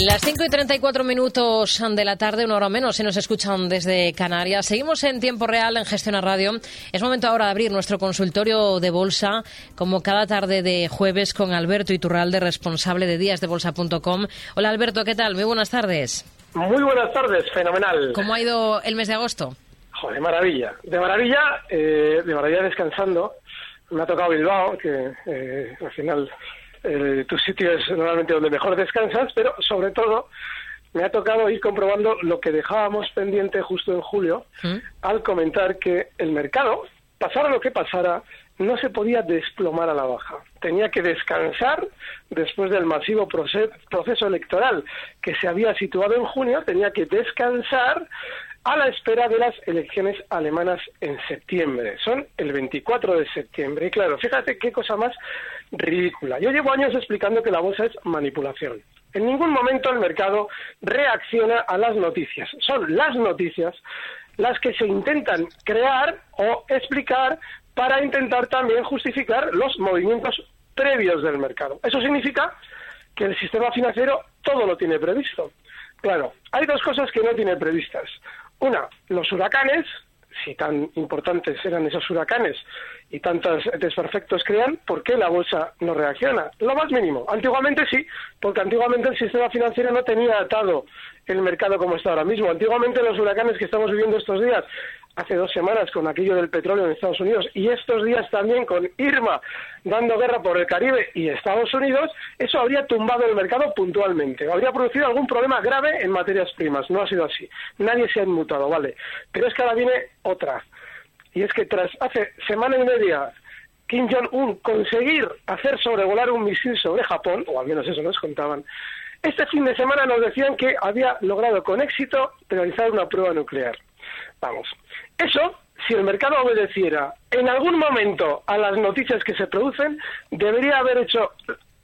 Las 5 y 34 minutos de la tarde, una hora menos, se nos escuchan desde Canarias. Seguimos en tiempo real en Gestión a Radio. Es momento ahora de abrir nuestro consultorio de bolsa, como cada tarde de jueves, con Alberto Iturralde, responsable de díasdebolsa.com. Hola Alberto, ¿qué tal? Muy buenas tardes. Muy buenas tardes, fenomenal. ¿Cómo ha ido el mes de agosto? Joder, de maravilla. De maravilla, eh, de maravilla descansando. Me ha tocado Bilbao, que eh, al final eh, tu sitio es normalmente donde mejor descansas, pero sobre todo me ha tocado ir comprobando lo que dejábamos pendiente justo en julio ¿Mm? al comentar que el mercado, pasara lo que pasara, no se podía desplomar a la baja. Tenía que descansar después del masivo proce- proceso electoral que se había situado en junio, tenía que descansar a la espera de las elecciones alemanas en septiembre. Son el 24 de septiembre. Y claro, fíjate qué cosa más ridícula. Yo llevo años explicando que la bolsa es manipulación. En ningún momento el mercado reacciona a las noticias. Son las noticias las que se intentan crear o explicar para intentar también justificar los movimientos previos del mercado. Eso significa que el sistema financiero todo lo tiene previsto. Claro, hay dos cosas que no tiene previstas. Una, los huracanes, si tan importantes eran esos huracanes y tantos desperfectos crean, ¿por qué la bolsa no reacciona? Lo más mínimo. Antiguamente sí, porque antiguamente el sistema financiero no tenía atado el mercado como está ahora mismo. Antiguamente los huracanes que estamos viviendo estos días, hace dos semanas con aquello del petróleo en Estados Unidos y estos días también con Irma dando guerra por el Caribe y Estados Unidos, eso habría tumbado el mercado puntualmente, habría producido algún problema grave en materias primas. No ha sido así. Nadie se ha inmutado, ¿vale? Pero es que ahora viene otra. Y es que tras hace semana y media Kim Jong-un conseguir hacer sobrevolar un misil sobre Japón, o al menos eso nos contaban, este fin de semana nos decían que había logrado con éxito realizar una prueba nuclear. Vamos, eso, si el mercado obedeciera en algún momento a las noticias que se producen, debería haber hecho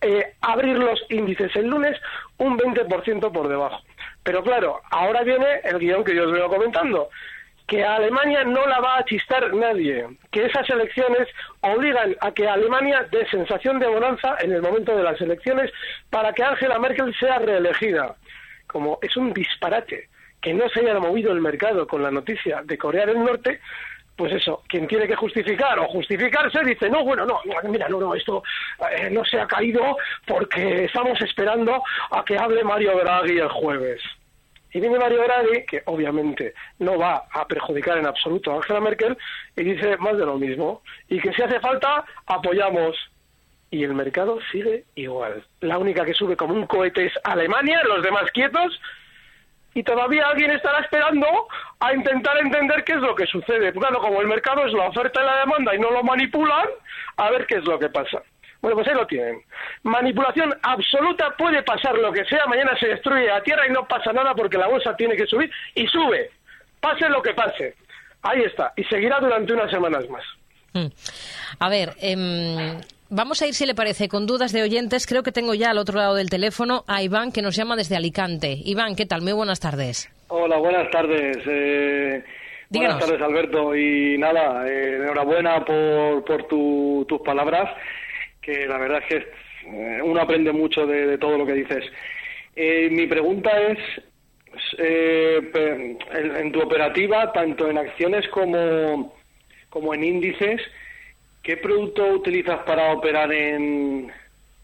eh, abrir los índices el lunes un 20% por debajo. Pero claro, ahora viene el guion que yo os veo comentando que a Alemania no la va a chistar nadie, que esas elecciones obligan a que Alemania dé sensación de bonanza en el momento de las elecciones para que Angela Merkel sea reelegida. Como es un disparate que no se haya movido el mercado con la noticia de Corea del Norte, pues eso, quien tiene que justificar o justificarse dice, no, bueno, no, mira, no, no, esto eh, no se ha caído porque estamos esperando a que hable Mario Draghi el jueves. Y viene Mario Draghi, que obviamente no va a perjudicar en absoluto a Angela Merkel, y dice más de lo mismo. Y que si hace falta, apoyamos. Y el mercado sigue igual. La única que sube como un cohete es Alemania, los demás quietos. Y todavía alguien estará esperando a intentar entender qué es lo que sucede. Claro, como el mercado es la oferta y la demanda y no lo manipulan, a ver qué es lo que pasa. Bueno, pues ahí lo tienen. Manipulación absoluta, puede pasar lo que sea, mañana se destruye la tierra y no pasa nada porque la bolsa tiene que subir y sube. Pase lo que pase. Ahí está. Y seguirá durante unas semanas más. Mm. A ver, em, vamos a ir, si le parece, con dudas de oyentes. Creo que tengo ya al otro lado del teléfono a Iván, que nos llama desde Alicante. Iván, ¿qué tal? Muy buenas tardes. Hola, buenas tardes. Eh, Díganos. buenas tardes, Alberto. Y nada, eh, enhorabuena por, por tu- tus palabras, que la verdad es que eh, uno aprende mucho de, todo lo que dices. Eh, mi pregunta es, eh, en, tu operativa, tanto en acciones como, como en índices, ¿qué producto utilizas para operar en,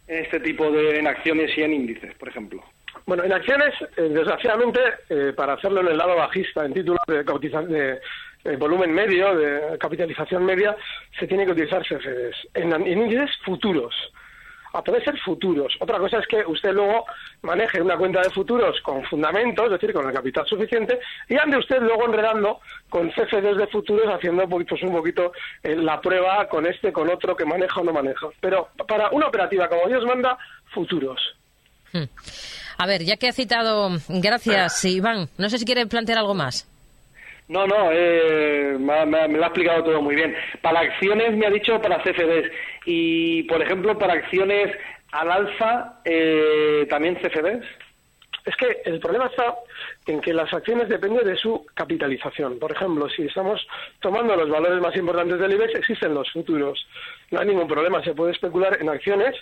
en este tipo de en acciones y en índices, por ejemplo? Bueno, en acciones, eh, desgraciadamente, eh, para hacerlo en el lado bajista, en títulos de, cotiza- de, eh, volumen medio, de capitalización media, se tiene que utilizar CFDs. En, en índices futuros. a poder ser futuros. Otra cosa es que usted luego maneje una cuenta de futuros con fundamentos, es decir, con el capital suficiente, y ande usted luego enredando con CFDs de futuros haciendo pues, un poquito eh, la prueba con este, con otro que maneja o no maneja. Pero para una operativa como Dios manda, futuros. Hmm. A ver, ya que ha citado, gracias Iván, no sé si quiere plantear algo más. No, no, eh, me, lo ha explicado todo muy bien. Para acciones me ha dicho para CFDs y, por ejemplo, para acciones al alza, eh, también CFDs. Es que el problema está en que las acciones dependen de su capitalización. Por ejemplo, si estamos tomando los valores más importantes del IBEX, existen los futuros. No hay ningún problema, se puede especular en acciones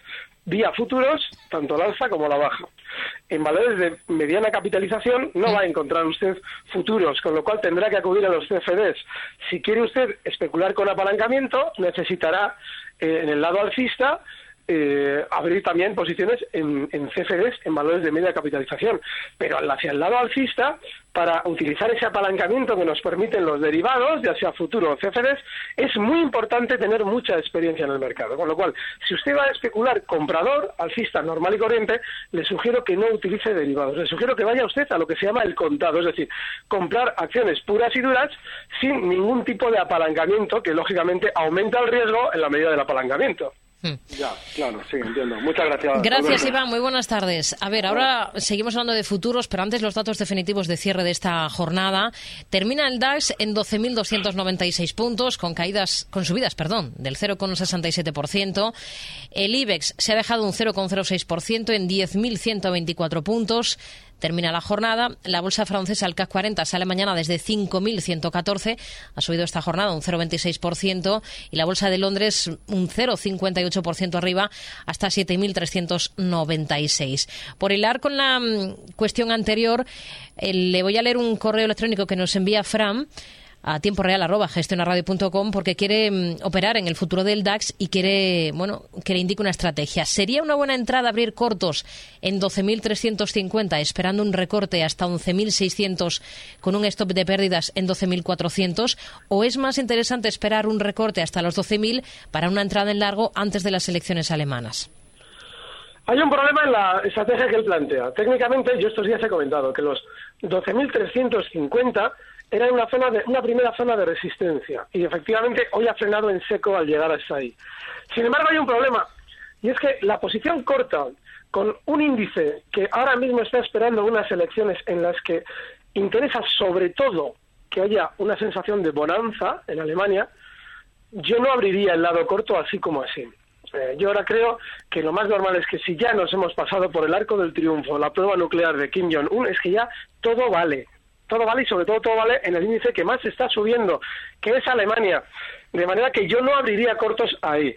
vía futuros, tanto la alza como la baja. En valores de mediana capitalización no va a encontrar usted futuros, con lo cual tendrá que acudir a los CFDs. Si quiere usted especular con apalancamiento, necesitará eh, en el lado alcista eh, abrir también posiciones en, en, CFDs, en valores de media capitalización. Pero hacia el lado alcista, para utilizar ese apalancamiento que nos permiten los derivados, ya sea futuro o CFDs, es muy importante tener mucha experiencia en el mercado. Con lo cual, si usted va a especular comprador, alcista normal y corriente, le sugiero que no utilice derivados. Le sugiero que vaya usted a lo que se llama el contado, es decir, comprar acciones puras y duras sin ningún tipo de apalancamiento que, lógicamente, aumenta el riesgo en la medida del apalancamiento. Hmm. Ya, claro, sí, entiendo. Muchas gracias. Gracias, Iván. Muy buenas tardes. A ver, ahora seguimos hablando de futuros, pero antes los datos definitivos de cierre de esta jornada. Termina el DAX en 12.296 puntos, con caídas, con subidas, perdón, del 0,67%. El IBEX se ha dejado un 0,06% en 10.124 puntos termina la jornada. La bolsa francesa, el CAC 40, sale mañana desde 5.114, ha subido esta jornada un 0,26%, y la bolsa de Londres un 0,58% arriba hasta 7.396. Por hilar con la mm, cuestión anterior, eh, le voy a leer un correo electrónico que nos envía Fram a tiempo real arroba gestionarradio.com porque quiere mm, operar en el futuro del DAX y quiere, bueno, que le indique una estrategia. ¿Sería una buena entrada abrir cortos en 12.350 esperando un recorte hasta 11.600 con un stop de pérdidas en 12.400 o es más interesante esperar un recorte hasta los 12.000 para una entrada en largo antes de las elecciones alemanas? Hay un problema en la estrategia que él plantea. Técnicamente, yo estos días he comentado que los 12.350 era una, zona de, una primera zona de resistencia y efectivamente hoy ha frenado en seco al llegar hasta ahí. Sin embargo, hay un problema y es que la posición corta con un índice que ahora mismo está esperando unas elecciones en las que interesa sobre todo que haya una sensación de bonanza en Alemania, yo no abriría el lado corto así como así. Eh, yo ahora creo que lo más normal es que si ya nos hemos pasado por el arco del triunfo, la prueba nuclear de Kim Jong-un, es que ya todo vale todo vale y sobre todo todo vale en el índice que más está subiendo, que es Alemania. De manera que yo no abriría cortos ahí.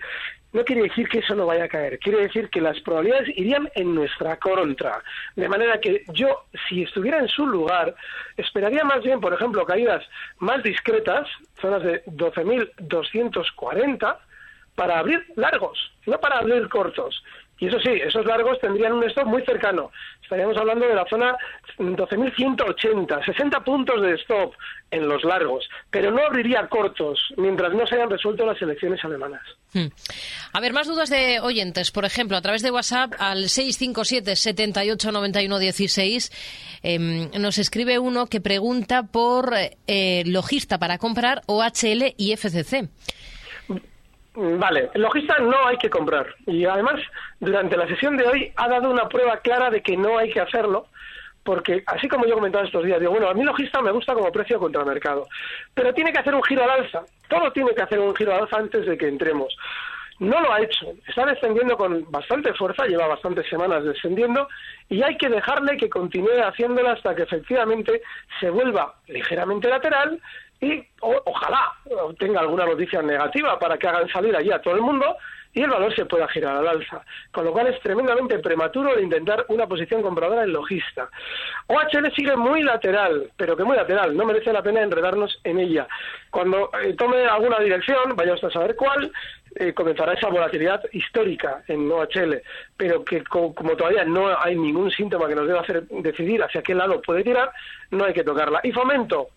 No quiere decir que eso no vaya a caer, quiere decir que las probabilidades irían en nuestra contra. De manera que yo, si estuviera en su lugar, esperaría más bien, por ejemplo, caídas más discretas, zonas de 12.240, para abrir largos, no para abrir cortos. Y eso sí, esos largos tendrían un stop muy cercano. Estaríamos hablando de la zona 12.180, 60 puntos de stop en los largos, pero no abriría cortos mientras no se hayan resuelto las elecciones alemanas. Hmm. A ver, más dudas de oyentes. Por ejemplo, a través de WhatsApp al 657 78 91 16 nos escribe uno que pregunta por eh, logista para comprar OHL y FCC. Vale, el logista no hay que comprar. Y además, durante la sesión de hoy ha dado una prueba clara de que no hay que hacerlo, porque así como yo he comentado estos días, digo, bueno, a mí logista me gusta como precio contra mercado, pero tiene que hacer un giro al alza. Todo tiene que hacer un giro al alza antes de que entremos. No lo ha hecho. Está descendiendo con bastante fuerza, lleva bastantes semanas descendiendo y hay que dejarle que continúe haciéndola hasta que efectivamente se vuelva ligeramente lateral y ojalá tenga alguna noticia negativa para que hagan salir allí a todo el mundo y el valor se pueda girar al alza. Con lo cual es tremendamente prematuro intentar una posición compradora en logista. OHL sigue muy lateral, pero que muy lateral, no merece la pena enredarnos en ella. Cuando eh, tome alguna dirección, vayamos a saber cuál, eh, comenzará esa volatilidad histórica en OHL, pero que como todavía no hay ningún síntoma que nos deba hacer decidir hacia qué lado puede tirar, no hay que tocarla. Y fomento.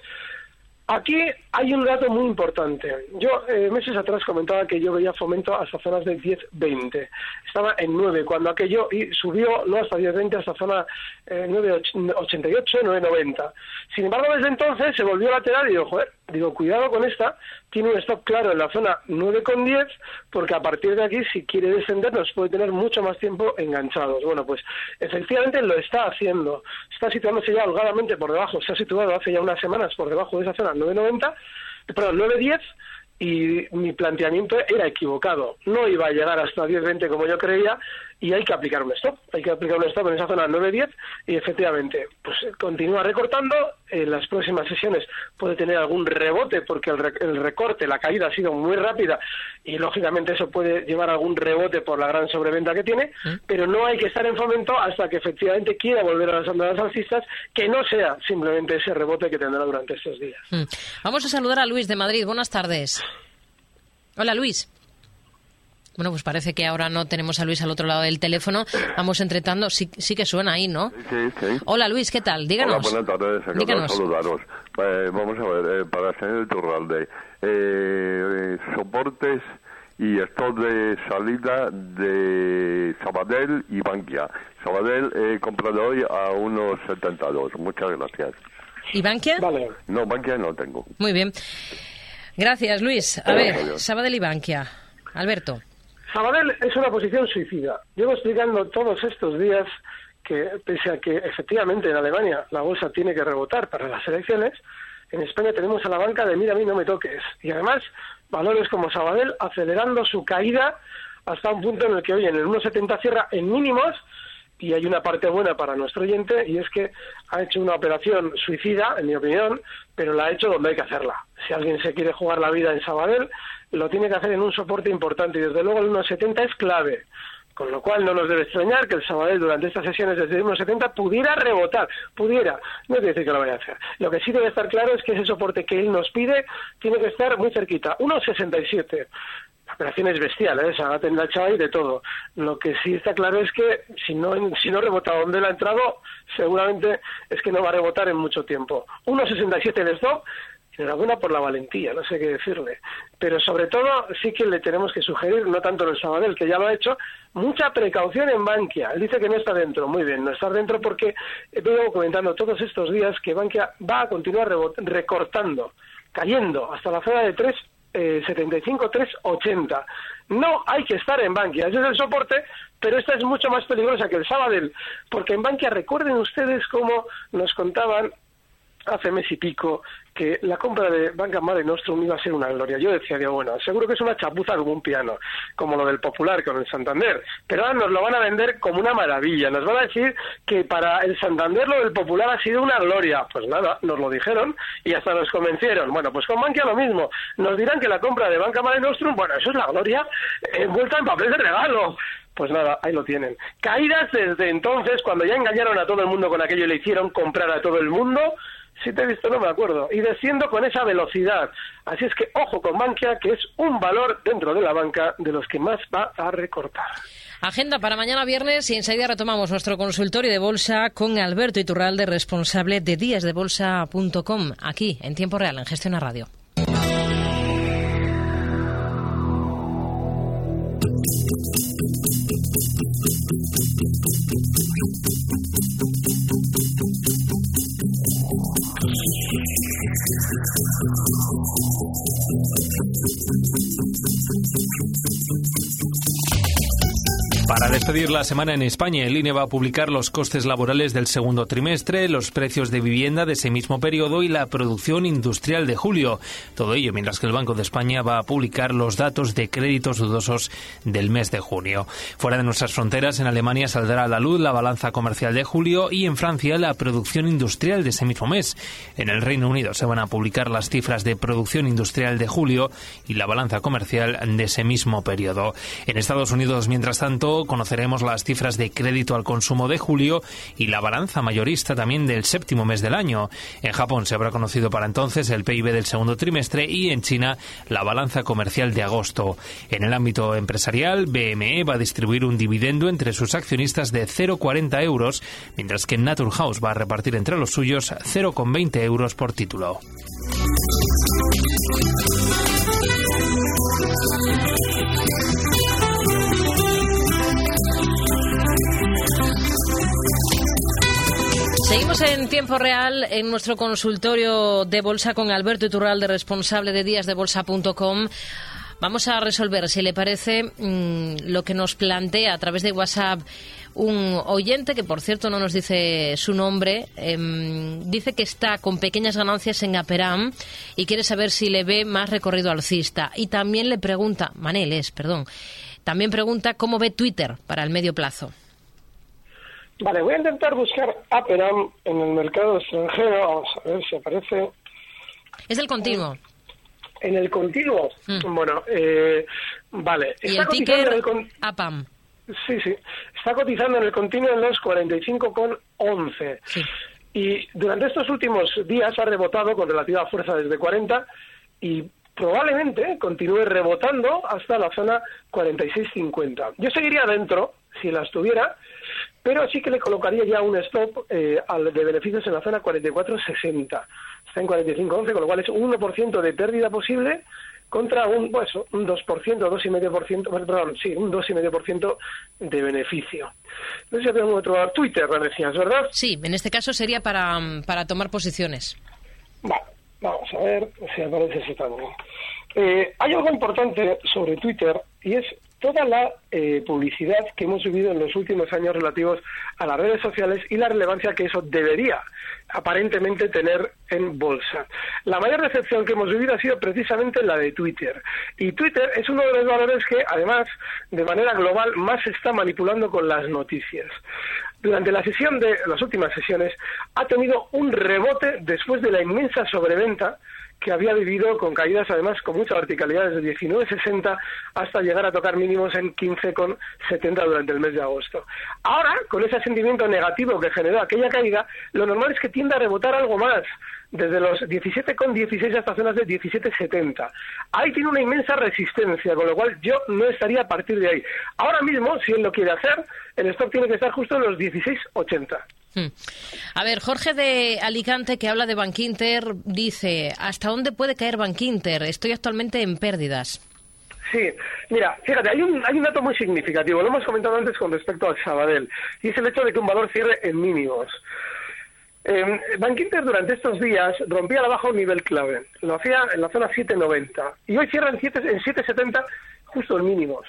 Aquí hay un dato muy importante. Yo eh, meses atrás comentaba que yo veía fomento hasta zonas de 10-20. Estaba en 9 cuando aquello subió no hasta 10-20 hasta zona eh, 9.88, 9.90. Sin embargo, desde entonces se volvió lateral y digo, joder, digo, cuidado con esta, tiene un stop claro en la zona 9,10 porque a partir de aquí, si quiere descender, nos puede tener mucho más tiempo enganchados. Bueno, pues efectivamente lo está haciendo. Está situándose ya holgadamente por debajo, se ha situado hace ya unas semanas por debajo de esa zona 9.90, perdón, 9.10 y mi planteamiento era equivocado. No iba a llegar hasta 10.20 como yo creía y hay que aplicar un stop. Hay que aplicar un stop en esa zona 9.10 y efectivamente pues continúa recortando. En las próximas sesiones puede tener algún rebote porque el, el recorte, la caída ha sido muy rápida y lógicamente eso puede llevar algún rebote por la gran sobreventa que tiene, pero no hay que estar en fomento hasta que efectivamente quiera volver a las andadas alcistas, que no sea simplemente ese rebote que tendrá durante estos días. Vamos a saludar a Luis de Madrid. Buenas tardes. Hola Luis. Bueno, pues parece que ahora no tenemos a Luis al otro lado del teléfono. Vamos entretando. Sí, sí que suena ahí, ¿no? Sí, sí. Hola Luis, ¿qué tal? Díganos. Hola, buenas tardes. Díganos. saludaros. Eh, vamos a ver, eh, para el señor Turralde, eh, soportes y stop de salida de Sabadell y Bankia. Sabadell he comprado hoy a unos 72. Muchas gracias. ¿Y Bankia? Vale. No, Bankia no tengo. Muy bien. Gracias, Luis. A ver, Sabadell y Bankia. Alberto. Sabadell es una posición suicida. Llevo explicando todos estos días que, pese a que efectivamente en Alemania la bolsa tiene que rebotar para las elecciones, en España tenemos a la banca de mira a mí no me toques. Y además, valores como Sabadell acelerando su caída hasta un punto en el que hoy en el 1,70 cierra en mínimos y hay una parte buena para nuestro oyente y es que ha hecho una operación suicida, en mi opinión, pero la ha hecho donde hay que hacerla. Si alguien se quiere jugar la vida en Sabadell, lo tiene que hacer en un soporte importante y desde luego el 1,70 es clave. Con lo cual no nos debe extrañar que el Sabadell durante estas sesiones desde el 1,70 pudiera rebotar, pudiera, no quiere decir que lo vaya a hacer. Lo que sí debe estar claro es que ese soporte que él nos pide tiene que estar muy cerquita, 1,67. La operación es bestial, ¿eh? se ha tendachado y de todo. Lo que sí está claro es que si no, si no rebota donde él ha entrado, seguramente es que no va a rebotar en mucho tiempo. 1,67 de stop enhorabuena por la valentía, no sé qué decirle. Pero sobre todo sí que le tenemos que sugerir, no tanto el Sabadell, que ya lo ha hecho, mucha precaución en Bankia. Él dice que no está dentro, muy bien, no está dentro porque he venido comentando todos estos días que Bankia va a continuar recortando, cayendo hasta la zona de 3. Eh, 75 380. No hay que estar en Bankia, ese es el soporte, pero esta es mucho más peligrosa que el Sabadell, porque en Bankia recuerden ustedes cómo nos contaban hace mes y pico que la compra de Banca Mare Nostrum iba a ser una gloria. Yo decía, digo, bueno, seguro que es una chapuza como un piano, como lo del Popular con el Santander, pero ahora nos lo van a vender como una maravilla. Nos van a decir que para el Santander lo del Popular ha sido una gloria. Pues nada, nos lo dijeron y hasta nos convencieron. Bueno, pues con Bankia lo mismo. Nos dirán que la compra de Banca Mare Nostrum, bueno, eso es la gloria envuelta en papel de regalo. Pues nada, ahí lo tienen. Caídas desde entonces, cuando ya engañaron a todo el mundo con aquello y le hicieron comprar a todo el mundo, si te he visto no me acuerdo, y desciendo con esa velocidad. Así es que ojo con Bankia, que es un valor dentro de la banca de los que más va a recortar. Agenda para mañana viernes y enseguida retomamos nuestro consultorio de bolsa con Alberto Iturralde, responsable de díasdebolsa.com, aquí en tiempo real en Gestiona Radio. thank you Para despedir la semana en España, el INE va a publicar los costes laborales del segundo trimestre, los precios de vivienda de ese mismo periodo y la producción industrial de julio. Todo ello mientras que el Banco de España va a publicar los datos de créditos dudosos del mes de junio. Fuera de nuestras fronteras, en Alemania saldrá a la luz la balanza comercial de julio y en Francia la producción industrial de ese mismo mes. En el Reino Unido se van a publicar las cifras de producción industrial de julio y la balanza comercial de ese mismo periodo. En Estados Unidos, mientras tanto, conoceremos las cifras de crédito al consumo de julio y la balanza mayorista también del séptimo mes del año. En Japón se habrá conocido para entonces el PIB del segundo trimestre y en China la balanza comercial de agosto. En el ámbito empresarial, BME va a distribuir un dividendo entre sus accionistas de 0,40 euros, mientras que Naturhaus va a repartir entre los suyos 0,20 euros por título. Seguimos en tiempo real en nuestro consultorio de bolsa con Alberto Iturralde, responsable de díasdebolsa.com. Vamos a resolver, si le parece, mm, lo que nos plantea a través de WhatsApp un oyente, que por cierto no nos dice su nombre, em, dice que está con pequeñas ganancias en Aperam y quiere saber si le ve más recorrido alcista. Y también le pregunta, Manel es, perdón, también pregunta cómo ve Twitter para el medio plazo. Vale, voy a intentar buscar Aperam en el mercado extranjero. Vamos a ver si aparece. Es el continuo. En el continuo. Mm. Bueno, eh, vale. Y Está el en el con- APAM. Sí, sí. Está cotizando en el continuo en los 45,11. Sí. Y durante estos últimos días ha rebotado con relativa fuerza desde 40 y probablemente continúe rebotando hasta la zona 46,50. Yo seguiría dentro si las tuviera, pero sí que le colocaría ya un stop eh, al de beneficios en la zona 44,60. Está en 45,11, con lo cual es un 1% de pérdida posible contra un, pues, un 2%, 2,5%, bueno, perdón, sí, un 2,5% de beneficio. No sé si tengo otro Twitter, ¿verdad? Sí, en este caso sería para, para tomar posiciones. Vale, vamos a ver si aparece ese también. Eh, hay algo importante sobre Twitter y es toda la eh, publicidad que hemos vivido en los últimos años relativos a las redes sociales y la relevancia que eso debería aparentemente tener en bolsa. La mayor decepción que hemos vivido ha sido precisamente la de Twitter. Y Twitter es uno de los valores que, además, de manera global, más se está manipulando con las noticias. Durante la sesión de las últimas sesiones ha tenido un rebote después de la inmensa sobreventa que había vivido con caídas además con mucha verticalidad desde 19,60 hasta llegar a tocar mínimos en 15,70 durante el mes de agosto. Ahora, con ese sentimiento negativo que generó aquella caída, lo normal es que tienda a rebotar algo más, desde los 17,16 hasta zonas de 17,70. Ahí tiene una inmensa resistencia, con lo cual yo no estaría a partir de ahí. Ahora mismo, si él lo quiere hacer, el stop tiene que estar justo en los 16,80. Hmm. A ver, Jorge de Alicante, que habla de Bankinter, dice, ¿hasta dónde puede caer Bankinter? Estoy actualmente en pérdidas. Sí, mira, fíjate, hay un, hay un dato muy significativo, lo hemos comentado antes con respecto al Sabadell, y es el hecho de que un valor cierre en mínimos. Eh, Bankinter durante estos días rompía la baja un nivel clave, lo hacía en la zona 7.90, y hoy cierra en 7 en 7.70 justo en mínimos.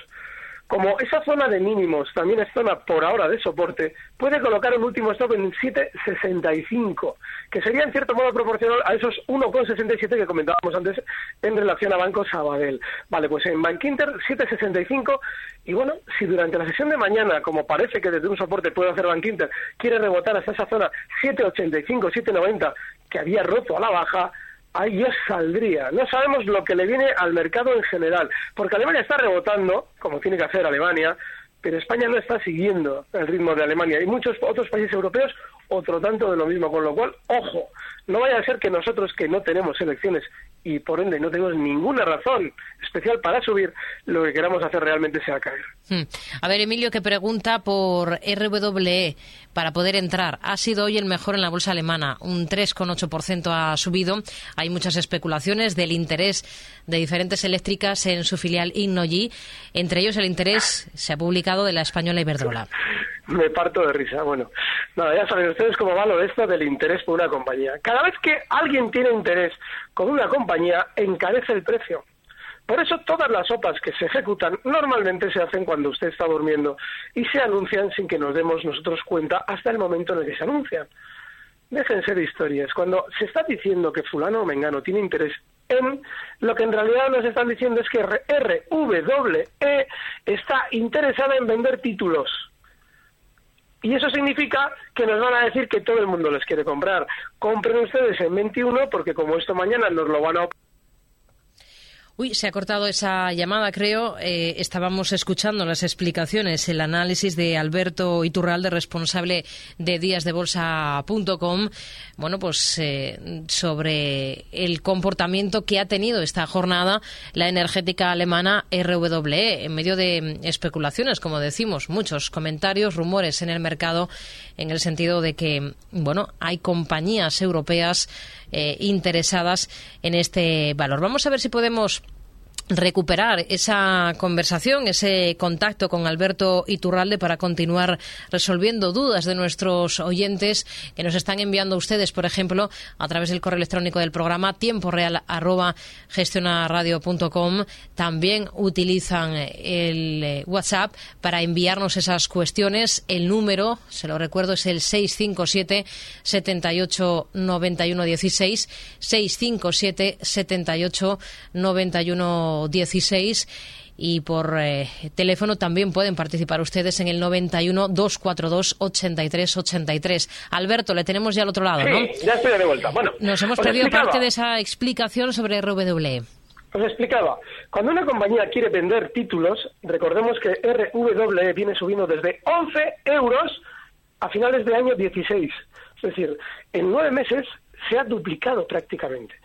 Como esa zona de mínimos también es zona por ahora de soporte, puede colocar un último stop en 7,65, que sería en cierto modo proporcional a esos 1,67 que comentábamos antes en relación a Banco Sabadell. Vale, pues en Bankinter 7,65 y bueno, si durante la sesión de mañana, como parece que desde un soporte puede hacer Bankinter, quiere rebotar hasta esa zona 7,85, 7,90 que había roto a la baja, ahí yo saldría. No sabemos lo que le viene al mercado en general, porque Alemania está rebotando, como tiene que hacer Alemania, pero España no está siguiendo el ritmo de Alemania y muchos otros países europeos otro tanto de lo mismo, con lo cual, ojo, no vaya a ser que nosotros que no tenemos elecciones y por ende no tenemos ninguna razón especial para subir, lo que queramos hacer realmente sea caer. Hmm. A ver, Emilio, que pregunta por RWE para poder entrar. Ha sido hoy el mejor en la bolsa alemana, un 3,8% ha subido. Hay muchas especulaciones del interés de diferentes eléctricas en su filial Innogy. Entre ellos, el interés se ha publicado de la española Iberdrola. Me parto de risa. Bueno, nada, ya saben ustedes cómo va lo de esto del interés por una compañía. Cada vez que alguien tiene interés con una compañía, encarece el precio. Por eso todas las sopas que se ejecutan normalmente se hacen cuando usted está durmiendo y se anuncian sin que nos demos nosotros cuenta hasta el momento en el que se anuncian. Déjense de historias. Cuando se está diciendo que fulano o mengano tiene interés en, lo que en realidad nos están diciendo es que RWE está interesada en vender títulos. Y eso significa que nos van a decir que todo el mundo les quiere comprar. Compren ustedes en 21 porque como esto mañana nos lo van a Uy, se ha cortado esa llamada, creo. Eh, estábamos escuchando las explicaciones, el análisis de Alberto Iturralde, responsable de díasdebolsa.com, bueno, pues eh, sobre el comportamiento que ha tenido esta jornada la energética alemana RWE, en medio de especulaciones, como decimos, muchos comentarios, rumores en el mercado, en el sentido de que, bueno, hay compañías europeas eh, interesadas en este valor. Vamos a ver si podemos recuperar esa conversación, ese contacto con Alberto Iturralde para continuar resolviendo dudas de nuestros oyentes que nos están enviando ustedes, por ejemplo, a través del correo electrónico del programa tiempo real gestionaradio.com. También utilizan el eh, WhatsApp para enviarnos esas cuestiones. El número, se lo recuerdo, es el 657 78 91 16 657 78 91 16 y por eh, teléfono también pueden participar ustedes en el 91 242 83 83. Alberto, le tenemos ya al otro lado, ¿no? ya estoy de vuelta. Bueno, nos hemos perdido parte de esa explicación sobre RWE. Os explicaba, cuando una compañía quiere vender títulos, recordemos que RWE viene subiendo desde 11 euros a finales de año 16. Es decir, en nueve meses se ha duplicado prácticamente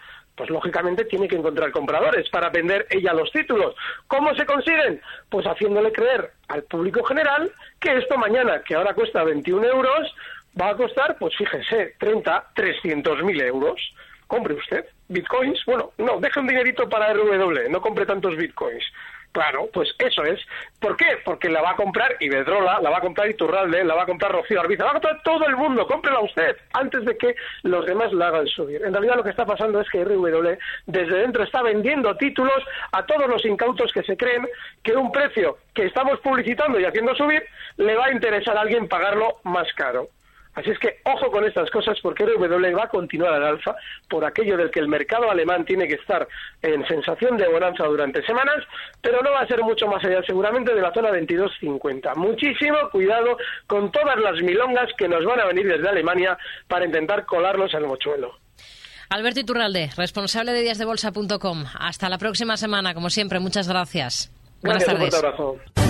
pues lógicamente tiene que encontrar compradores para vender ella los títulos. ¿Cómo se consiguen? Pues haciéndole creer al público general que esto mañana, que ahora cuesta 21 euros, va a costar, pues fíjense, 30, 300 mil euros. Compre usted bitcoins. Bueno, no, deje un dinerito para RW, no compre tantos bitcoins. Claro, pues eso es. ¿Por qué? Porque la va a comprar Iberdrola, la va a comprar Iturralde, la va a comprar Rocío Arbiza, la va a comprar todo el mundo, cómprela usted antes de que los demás la hagan subir. En realidad lo que está pasando es que RW desde dentro está vendiendo títulos a todos los incautos que se creen que un precio que estamos publicitando y haciendo subir le va a interesar a alguien pagarlo más caro. Así es que ojo con estas cosas porque RW va a continuar al alza por aquello del que el mercado alemán tiene que estar en sensación de bonanza durante semanas, pero no va a ser mucho más allá seguramente de la zona 22.50. Muchísimo cuidado con todas las milongas que nos van a venir desde Alemania para intentar colarlos al mochuelo. Alberto Iturralde, responsable de díasdebolsa.com. Hasta la próxima semana, como siempre. Muchas gracias. Buenas tardes.